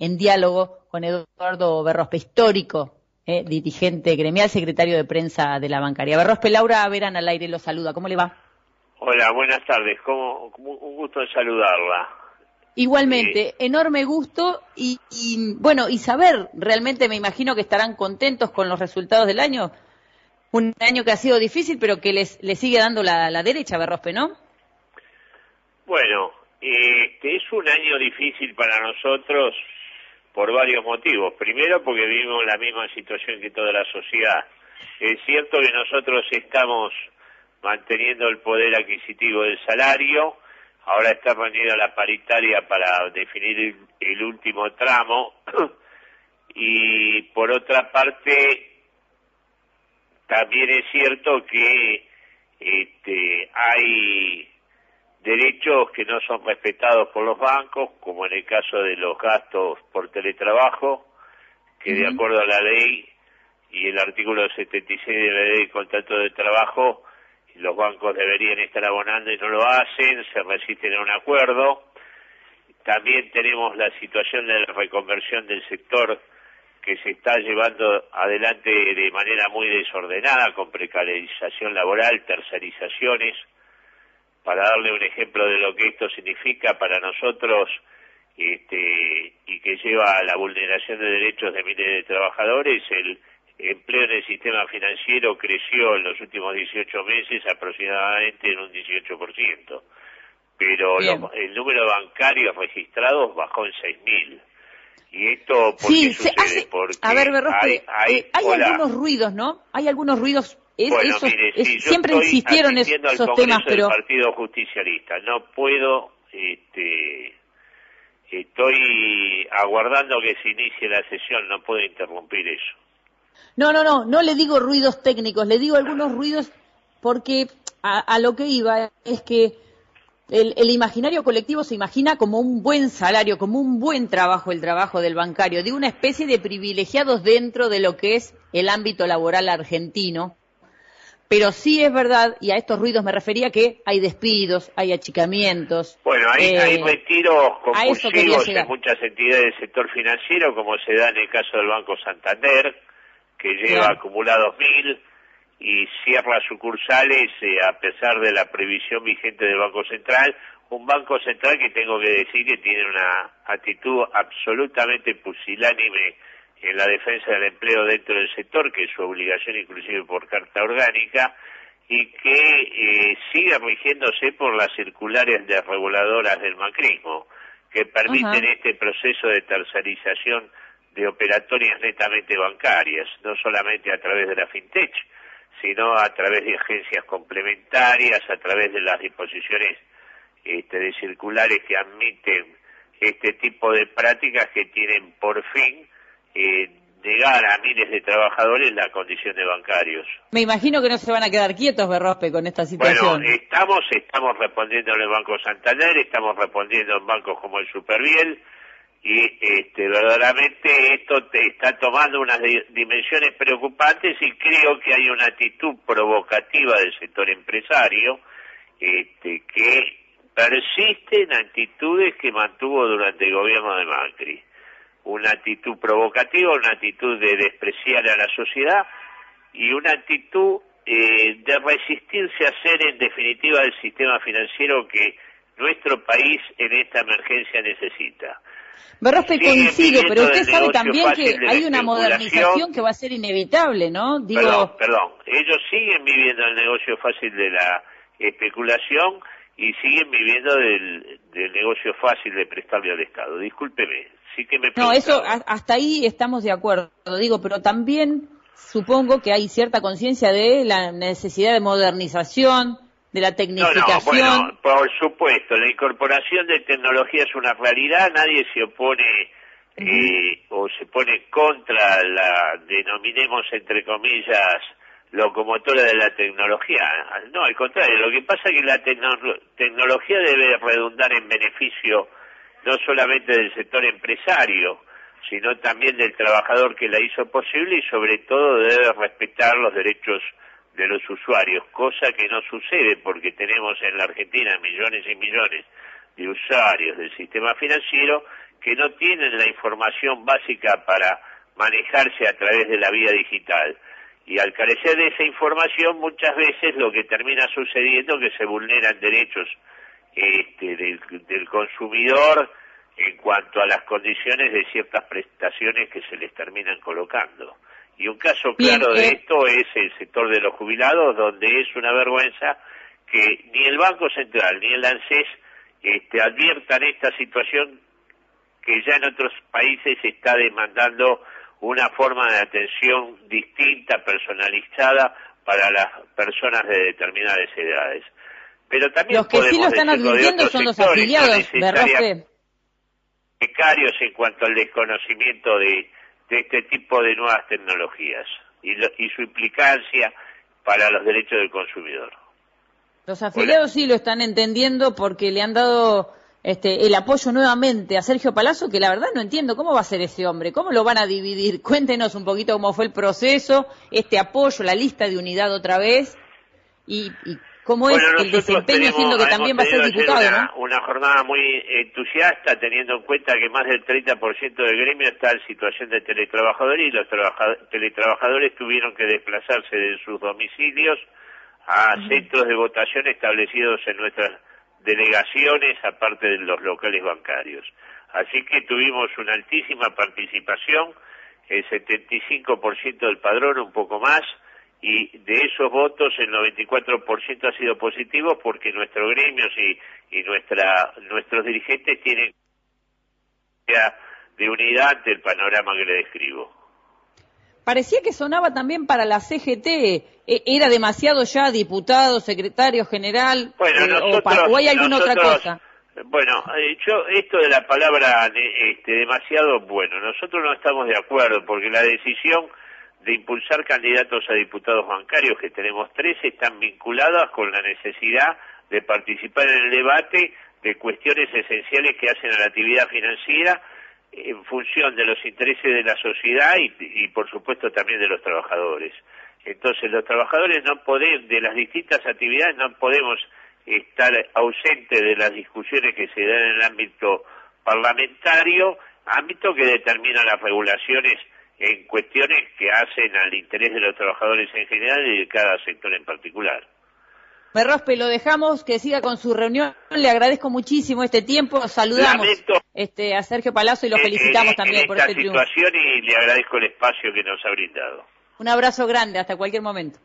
en diálogo con Eduardo Berrospe, histórico eh, dirigente gremial, secretario de prensa de la bancaria. Berrospe, Laura Verán al aire lo saluda. ¿Cómo le va? Hola, buenas tardes. ¿Cómo, un gusto saludarla. Igualmente, enorme gusto y, bueno, y saber, realmente me imagino que estarán contentos con los resultados del año. Un año que ha sido difícil, pero que les, les sigue dando la, la derecha, Berrospe, ¿no? Bueno, este es un año difícil para nosotros por varios motivos. Primero, porque vivimos la misma situación que toda la sociedad. Es cierto que nosotros estamos manteniendo el poder adquisitivo del salario, ahora está reunida la paritaria para definir el, último tramo, y por otra parte, también es cierto que este, hay derechos que no son respetados por los bancos, como en el caso de los gastos por teletrabajo, que de acuerdo a la ley y el artículo 76 de la ley de contrato de trabajo, los bancos deberían estar abonando y no lo hacen, se resisten a un acuerdo. También tenemos la situación de la reconversión del sector que se está llevando adelante de manera muy desordenada, con precarización laboral, tercerizaciones, para darle un ejemplo de lo que esto significa para nosotros este, y que lleva a la vulneración de derechos de miles de trabajadores, el empleo en el sistema financiero creció en los últimos 18 meses aproximadamente en un 18%, pero el número de bancarios registrados bajó en 6.000. ¿Y esto por qué sucede? Porque a ver, hay, hay, eh, hay algunos ruidos, ¿no? Hay algunos ruidos bueno, mire, siempre insistieron esos temas, pero del Partido Justicialista. No puedo, este, estoy aguardando que se inicie la sesión. No puedo interrumpir eso. No, no, no. No le digo ruidos técnicos. Le digo algunos ruidos porque a, lo que iba es que el, el, imaginario colectivo se imagina como un buen salario, como un buen trabajo el trabajo del bancario, de una especie de privilegiados dentro de lo que es el ámbito laboral argentino, pero sí es verdad, y a estos ruidos me refería, que hay despidos, hay achicamientos. Bueno, hay, hay eh, retiros compulsivos en muchas entidades del sector financiero, como se da en el caso del Banco Santander, que lleva acumulados mil y cierra sucursales eh, a pesar de la previsión vigente del Banco Central. Un Banco Central que tengo que decir que tiene una actitud absolutamente pusilánime en la defensa del empleo dentro del sector, que es su obligación inclusive por carta orgánica, y que eh, siga rigiéndose por las circulares de reguladoras del macrismo, que permiten este proceso de tercerización de operatorias netamente bancarias, no solamente a través de la fintech, sino a través de agencias complementarias, a través de las disposiciones este, de circulares que admiten este tipo de prácticas que tienen por fin eh, negar a miles de trabajadores la condición de bancarios. Me imagino que no se van a quedar quietos, Berrospe, con esta situación. Bueno, estamos, estamos respondiendo en el Banco Santander, estamos respondiendo en bancos como el Superviel, y este, verdaderamente esto te está tomando unas dimensiones preocupantes y creo que hay una actitud provocativa del sector empresario este, que persiste en actitudes que mantuvo durante el gobierno de Macri una actitud provocativa, una actitud de despreciar a la sociedad y una actitud eh, de resistirse a ser en definitiva el sistema financiero que nuestro país en esta emergencia necesita. Berrospe coincide, pero usted sabe también que hay una modernización que va a ser inevitable, ¿no? Digo... Perdón, perdón. Ellos siguen viviendo el negocio fácil de la especulación y siguen viviendo del, del negocio fácil de prestarle al Estado. Discúlpeme, sí que me No, eso hasta ahí estamos de acuerdo, digo, pero también supongo que hay cierta conciencia de la necesidad de modernización, de la tecnificación. No, no, bueno, por supuesto, la incorporación de tecnología es una realidad, nadie se opone eh, o se pone contra la, denominemos entre comillas, locomotora de la tecnología. No, al contrario, lo que pasa es que la tecnología debe redundar en beneficio no solamente del sector empresario, sino también del trabajador que la hizo posible y sobre todo debe respetar los derechos de los usuarios, cosa que no sucede porque tenemos en la Argentina millones y millones de usuarios del sistema financiero que no tienen la información básica para manejarse a través de la vía digital. Y al carecer de esa información, muchas veces lo que termina sucediendo es que se vulneran derechos este, del, consumidor en cuanto a las condiciones de ciertas prestaciones que se les terminan colocando. Y un caso claro de eh, esto es el sector de los jubilados, donde es una vergüenza que ni el Banco Central ni el ANSES este, adviertan esta situación que ya en otros países está demandando una forma de atención distinta, personalizada para las personas de determinadas edades. Pero también los que sí lo están advirtiendo son los afiliados de Precarios en cuanto al desconocimiento de, este tipo de nuevas tecnologías y, y su implicancia para los derechos del consumidor. Los afiliados sí lo están entendiendo porque le han dado este, el apoyo nuevamente a Sergio Palazzo, que la verdad no entiendo cómo va a ser ese hombre, cómo lo van a dividir. Cuéntenos un poquito cómo fue el proceso, este apoyo, la lista de unidad otra vez y, cómo es el desempeño, siendo que también va a ser diputado. Una, una jornada muy entusiasta, teniendo en cuenta que más del 30% del gremio está en situación de teletrabajadores y los teletrabajadores tuvieron que desplazarse de sus domicilios a centros de votación establecidos en nuestras delegaciones, aparte de los locales bancarios. Así que tuvimos una altísima participación, el 75% del padrón, un poco más, y de esos votos el 94% ha sido positivo porque nuestros gremios y, nuestra, nuestros dirigentes tienen de unidad del panorama que le describo parecía que sonaba también para la CGT. E, ¿Era demasiado ya diputado, secretario general? Eh, o, hay alguna otra cosa? Bueno, eh, yo esto de la palabra este, demasiado, bueno, nosotros no estamos de acuerdo porque la decisión de impulsar candidatos a diputados bancarios, que tenemos tres, están vinculadas con la necesidad de participar en el debate de cuestiones esenciales que hacen a la actividad financiera en función de los intereses de la sociedad y, por supuesto también de los trabajadores. Entonces los trabajadores no podemos, de las distintas actividades no podemos estar ausentes de las discusiones que se dan en el ámbito parlamentario, ámbito que determina las regulaciones en cuestiones que hacen al interés de los trabajadores en general y de cada sector en particular. Merrospe, lo dejamos que siga con su reunión. Le agradezco muchísimo este tiempo. Saludamos este, a Sergio Palazzo y lo felicitamos también por este situación y le agradezco el espacio que nos ha brindado. Un abrazo grande, hasta cualquier momento.